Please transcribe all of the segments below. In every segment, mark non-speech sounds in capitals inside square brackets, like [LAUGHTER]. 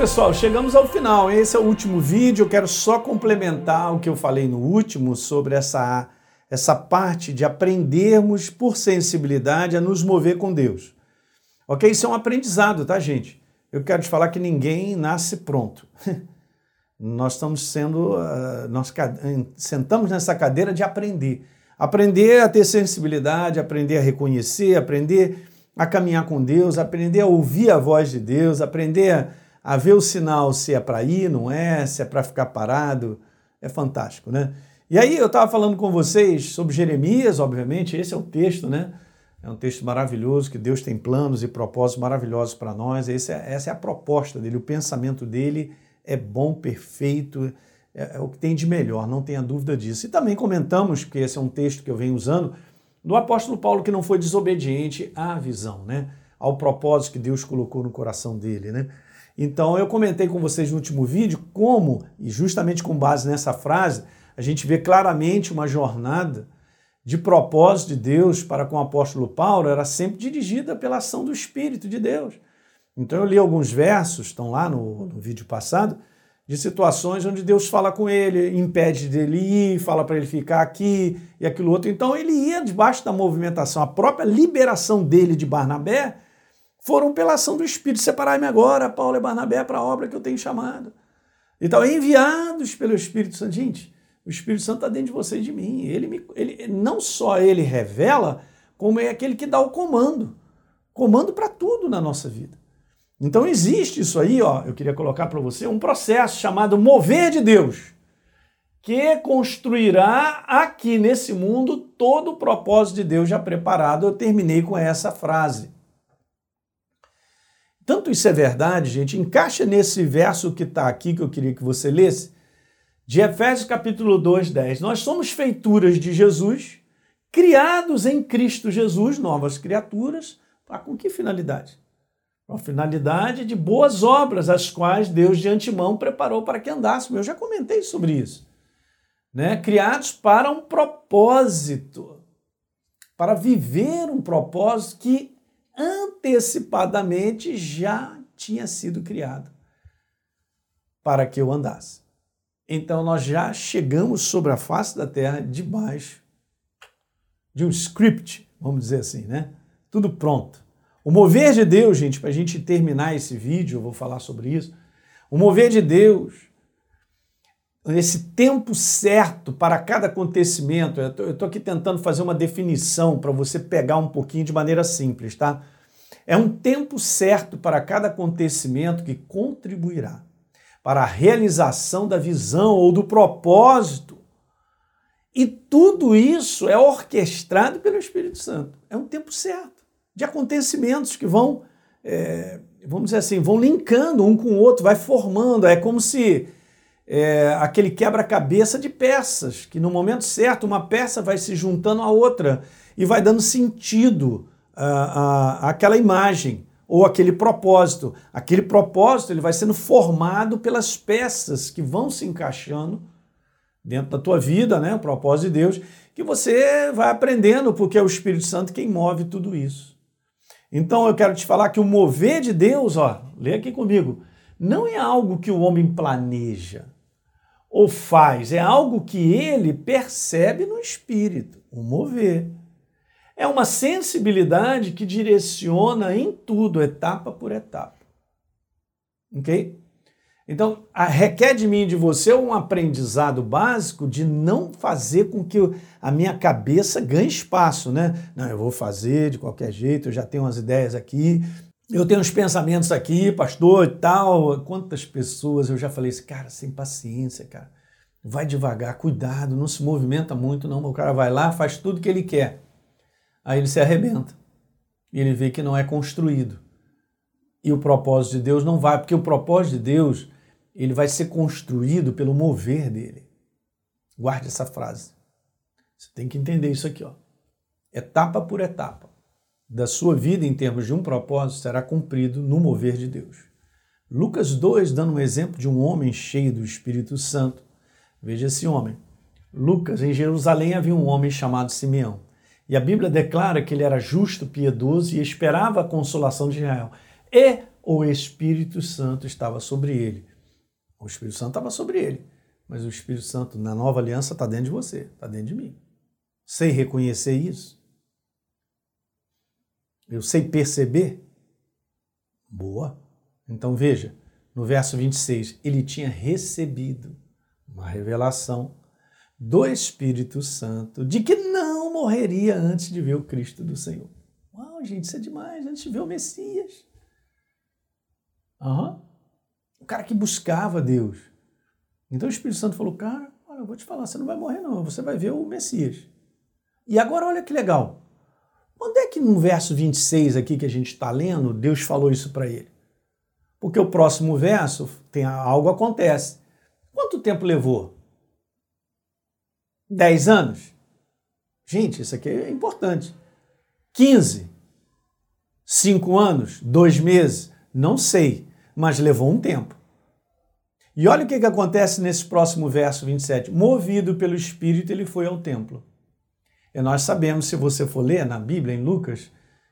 pessoal, chegamos ao final. Esse é o último vídeo. Eu quero só complementar o que eu falei no último sobre essa, essa parte de aprendermos por sensibilidade a nos mover com Deus. Ok? Isso é um aprendizado, tá, gente? Eu quero te falar que ninguém nasce pronto. [LAUGHS] nós estamos sendo, uh, nós sentamos nessa cadeira de aprender. Aprender a ter sensibilidade, aprender a reconhecer, aprender a caminhar com Deus, aprender a ouvir a voz de Deus, aprender a a ver o sinal se é para ir, não é, se é para ficar parado. É fantástico, né? E aí eu estava falando com vocês sobre Jeremias, obviamente, esse é o texto, né? É um texto maravilhoso, que Deus tem planos e propósitos maravilhosos para nós. Esse é, essa é a proposta dele, o pensamento dele é bom, perfeito, é, é, o que tem de melhor, não tenha dúvida disso. E também comentamos, que esse é um texto que eu venho usando, do apóstolo Paulo que não foi desobediente à visão, né? Ao propósito que Deus colocou no coração dele, né? Então eu comentei com vocês no último vídeo como, e justamente com base nessa frase, a gente vê claramente uma jornada de propósito de Deus para com o apóstolo Paulo era sempre dirigida pela ação do Espírito de Deus. Então eu li alguns versos, estão lá no, no vídeo passado, de situações onde Deus fala com ele, impede dele ir, fala para ele ficar aqui e aquilo outro. Então ele ia debaixo da movimentação, a própria liberação dele de Barnabé foram pela ação do Espírito. Separai-me agora, Paulo e Barnabé, para a obra que eu tenho chamado. Então, enviados pelo Espírito Santo. Gente, o Espírito Santo está dentro de você e de mim. Ele, me, ele Não só ele revela, como é aquele que dá o comando. Comando para tudo na nossa vida. Então existe isso aí, ó, eu queria colocar para você, um processo chamado mover de Deus, que construirá aqui nesse mundo todo o propósito de Deus já preparado. Eu terminei com essa frase. Tanto isso é verdade, gente, encaixa nesse verso que está aqui, que eu queria que você lesse, de Efésios capítulo 2, 10. Nós somos feituras de Jesus, criados em Cristo Jesus, novas criaturas, para com que finalidade? Com a finalidade de boas obras, as quais Deus de antemão preparou para que andássemos. Eu já comentei sobre isso. Né? Criados para um propósito, para viver um propósito que antecipadamente já tinha sido criado para que eu andasse. Então nós já chegamos sobre a face da terra debaixo de um script, vamos dizer assim, né? Tudo pronto. O mover de Deus, gente, para a gente terminar esse vídeo, eu vou falar sobre isso. O mover de Deus esse tempo certo para cada acontecimento. Eu estou aqui tentando fazer uma definição para você pegar um pouquinho de maneira simples, tá? É um tempo certo para cada acontecimento que contribuirá para a realização da visão ou do propósito. E tudo isso é orquestrado pelo Espírito Santo. É um tempo certo de acontecimentos que vão, é, vamos dizer assim, vão linkando um com o outro, vai formando. É como se é, aquele quebra-cabeça de peças, que no momento certo uma peça vai se juntando à outra e vai dando sentido à, àquela imagem ou aquele propósito. Aquele propósito ele vai sendo formado pelas peças que vão se encaixando dentro da tua vida, né? O propósito de Deus, que você vai aprendendo, porque é o Espírito Santo quem move tudo isso. Então eu quero te falar que o mover de Deus, ó, lê aqui comigo, não é algo que o homem planeja ou faz, é algo que ele percebe no espírito, o mover. É uma sensibilidade que direciona em tudo, etapa por etapa. Ok? Então, requer de mim e de você um aprendizado básico de não fazer com que a minha cabeça ganhe espaço, né? Não, eu vou fazer de qualquer jeito, eu já tenho umas ideias aqui, eu tenho uns pensamentos aqui, pastor e tal. Quantas pessoas eu já falei assim, cara, sem paciência, cara. Vai devagar, cuidado, não se movimenta muito, não. O cara vai lá, faz tudo que ele quer. Aí ele se arrebenta. E ele vê que não é construído. E o propósito de Deus não vai, porque o propósito de Deus, ele vai ser construído pelo mover dele. Guarde essa frase. Você tem que entender isso aqui, ó. Etapa por etapa da sua vida em termos de um propósito será cumprido no mover de Deus. Lucas 2, dando um exemplo de um homem cheio do Espírito Santo. Veja esse homem. Lucas, em Jerusalém havia um homem chamado Simeão. E a Bíblia declara que ele era justo, piedoso e esperava a consolação de Israel. E o Espírito Santo estava sobre ele. O Espírito Santo estava sobre ele, mas o Espírito Santo na nova aliança está dentro de você, está dentro de mim. Sei reconhecer isso? Eu sei perceber? Boa. Então veja, no verso 26, ele tinha recebido uma revelação do Espírito Santo de que não morreria antes de ver o Cristo do Senhor. Uau, gente, isso é demais, antes de ver o Messias. Uhum. O cara que buscava Deus. Então o Espírito Santo falou: Cara, olha, eu vou te falar, você não vai morrer, não, você vai ver o Messias. E agora, olha que legal. Onde é que no verso 26 aqui que a gente está lendo, Deus falou isso para ele? Porque o próximo verso tem algo acontece. Quanto tempo levou? Dez anos? Gente, isso aqui é importante. 15? Cinco anos? Dois meses? Não sei, mas levou um tempo. E olha o que, que acontece nesse próximo verso 27. Movido pelo Espírito, ele foi ao templo. E nós sabemos, se você for ler na Bíblia, em Lucas,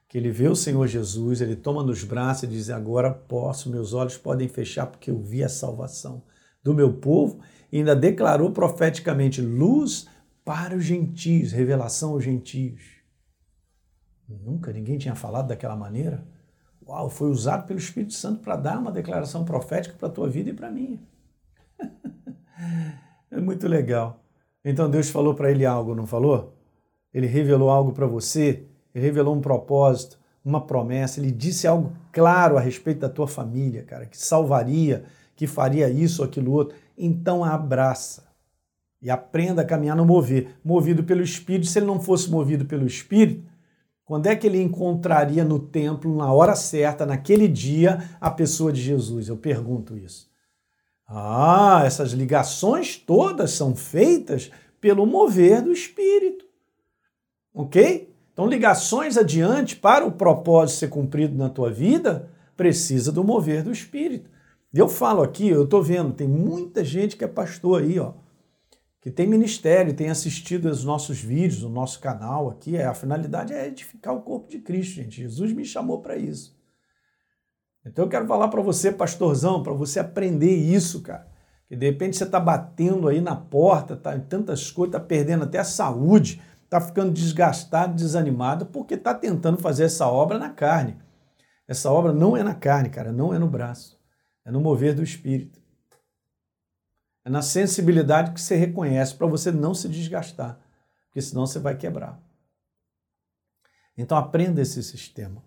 que ele vê o Senhor Jesus, ele toma nos braços e diz: Agora posso, meus olhos podem fechar, porque eu vi a salvação do meu povo, e ainda declarou profeticamente luz para os gentios, revelação aos gentios. Nunca ninguém tinha falado daquela maneira. Uau, foi usado pelo Espírito Santo para dar uma declaração profética para a tua vida e para a minha. [LAUGHS] é muito legal. Então Deus falou para ele algo, não falou? Ele revelou algo para você, ele revelou um propósito, uma promessa, ele disse algo claro a respeito da tua família, cara, que salvaria, que faria isso aquilo outro, então abraça e aprenda a caminhar no mover, movido pelo Espírito. Se ele não fosse movido pelo Espírito, quando é que ele encontraria no templo, na hora certa, naquele dia, a pessoa de Jesus? Eu pergunto isso. Ah, essas ligações todas são feitas pelo mover do Espírito. Ok? Então, ligações adiante para o propósito ser cumprido na tua vida, precisa do mover do Espírito. Eu falo aqui, eu estou vendo, tem muita gente que é pastor aí, ó, que tem ministério, tem assistido os nossos vídeos, o nosso canal aqui. É, a finalidade é edificar o corpo de Cristo, gente. Jesus me chamou para isso. Então eu quero falar para você, pastorzão, para você aprender isso, cara. Que de repente você está batendo aí na porta, tá em tantas coisas, está perdendo até a saúde, está ficando desgastado, desanimado, porque está tentando fazer essa obra na carne. Essa obra não é na carne, cara, não é no braço é no mover do espírito. É na sensibilidade que você reconhece para você não se desgastar, porque senão você vai quebrar. Então aprenda esse sistema.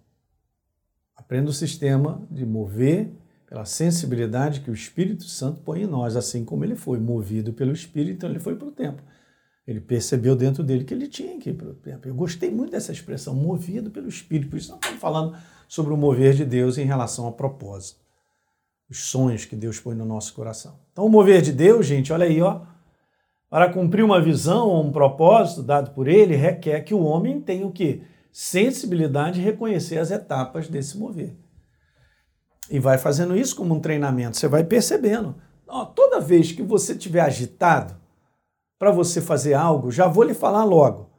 Aprenda o sistema de mover pela sensibilidade que o Espírito Santo põe em nós, assim como ele foi movido pelo Espírito, então ele foi para o tempo. Ele percebeu dentro dele que ele tinha que ir para o. Eu gostei muito dessa expressão, movido pelo Espírito. Por isso nós estamos falando sobre o mover de Deus em relação ao propósito os sonhos que Deus põe no nosso coração. Então, o mover de Deus, gente, olha aí, ó, para cumprir uma visão ou um propósito dado por ele, requer que o homem tenha o quê? Sensibilidade de reconhecer as etapas desse mover. E vai fazendo isso como um treinamento, você vai percebendo. Ó, toda vez que você estiver agitado para você fazer algo, já vou lhe falar logo.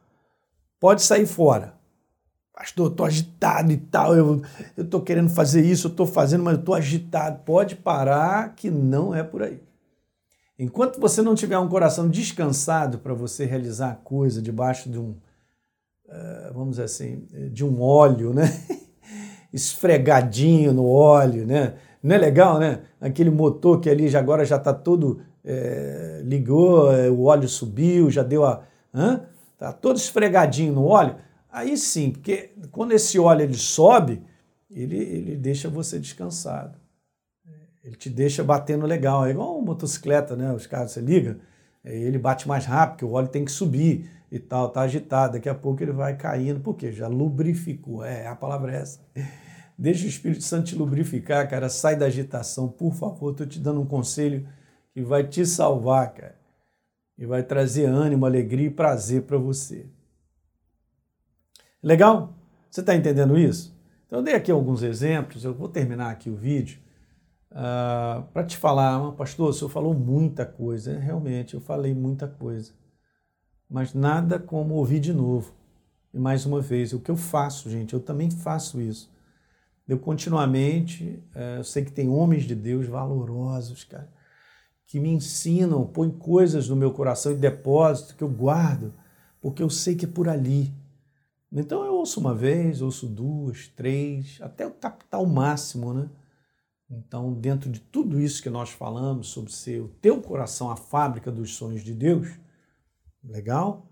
Pode sair fora pastor, eu tô agitado e tal, eu, tô querendo fazer isso, eu tô fazendo, mas eu tô agitado. Pode parar que não é por aí. Enquanto você não tiver um coração descansado para você realizar a coisa debaixo de um, uh, vamos dizer assim, de um óleo, né? [LAUGHS] Esfregadinho no óleo, né? Não é legal, né? Aquele motor que ali já agora já está todo é, ligou, é, o óleo subiu, já deu a, hã? tá todo esfregadinho no óleo. Aí sim, porque quando esse óleo ele sobe, ele, ele deixa você descansado. Ele te deixa batendo legal. É igual uma motocicleta, né? Os carros você liga, ele bate mais rápido, porque o óleo tem que subir e tal, tá agitado. Daqui a pouco ele vai caindo, porque já lubrificou. É, a palavra é essa. Deixa o Espírito Santo te lubrificar, cara. Sai da agitação, por favor. Estou te dando um conselho que vai te salvar, cara. E vai trazer ânimo, alegria e prazer para você. Legal? Você está entendendo isso? Então, eu dei aqui alguns exemplos, eu vou terminar aqui o vídeo uh, ah, para te falar, pastor, o senhor falou muita coisa, realmente, eu falei muita coisa, mas nada como ouvir de novo. E mais uma vez, o que eu faço, gente, eu também faço isso. Eu continuamente, é, eu sei que tem homens de Deus valorosos, cara, que me ensinam, põem coisas no meu coração e depósito que eu guardo, porque eu sei que é por ali. Então eu ouço uma vez, ouço duas, três, até o capital máximo, né? Então, dentro de tudo isso que nós falamos sobre ser o teu coração a fábrica dos sonhos de Deus, legal?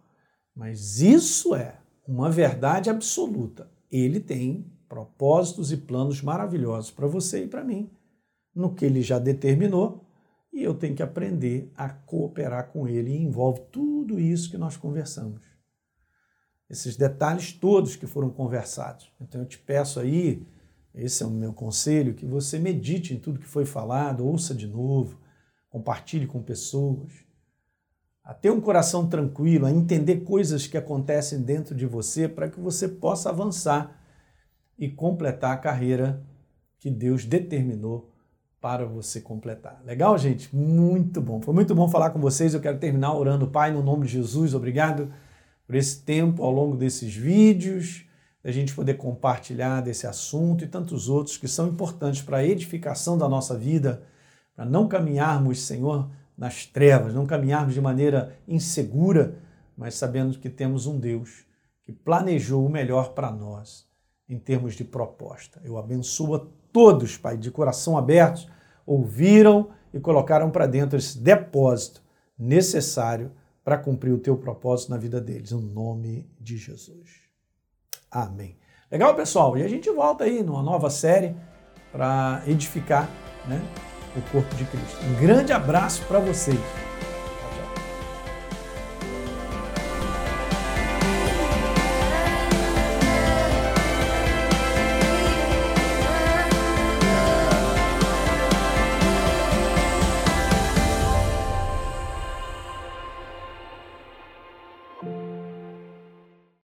Mas isso é uma verdade absoluta. Ele tem propósitos e planos maravilhosos para você e para mim, no que ele já determinou, e eu tenho que aprender a cooperar com ele, e envolve tudo isso que nós conversamos. Esses detalhes todos que foram conversados. Então eu te peço aí, esse é o meu conselho, que você medite em tudo que foi falado, ouça de novo, compartilhe com pessoas, a ter um coração tranquilo, a entender coisas que acontecem dentro de você para que você possa avançar e completar a carreira que Deus determinou para você completar. Legal, gente? Muito bom. Foi muito bom falar com vocês. Eu quero terminar orando, Pai, no nome de Jesus. Obrigado por esse tempo ao longo desses vídeos, da gente poder compartilhar desse assunto e tantos outros que são importantes para a edificação da nossa vida, para não caminharmos, Senhor, nas trevas, não caminharmos de maneira insegura, mas sabendo que temos um Deus que planejou o melhor para nós em termos de proposta. Eu abençoo a todos, Pai, de coração aberto, ouviram e colocaram para dentro esse depósito necessário para cumprir o teu propósito na vida deles, no nome de Jesus. Amém. Legal, pessoal? E a gente volta aí numa nova série para edificar né, o corpo de Cristo. Um grande abraço para vocês.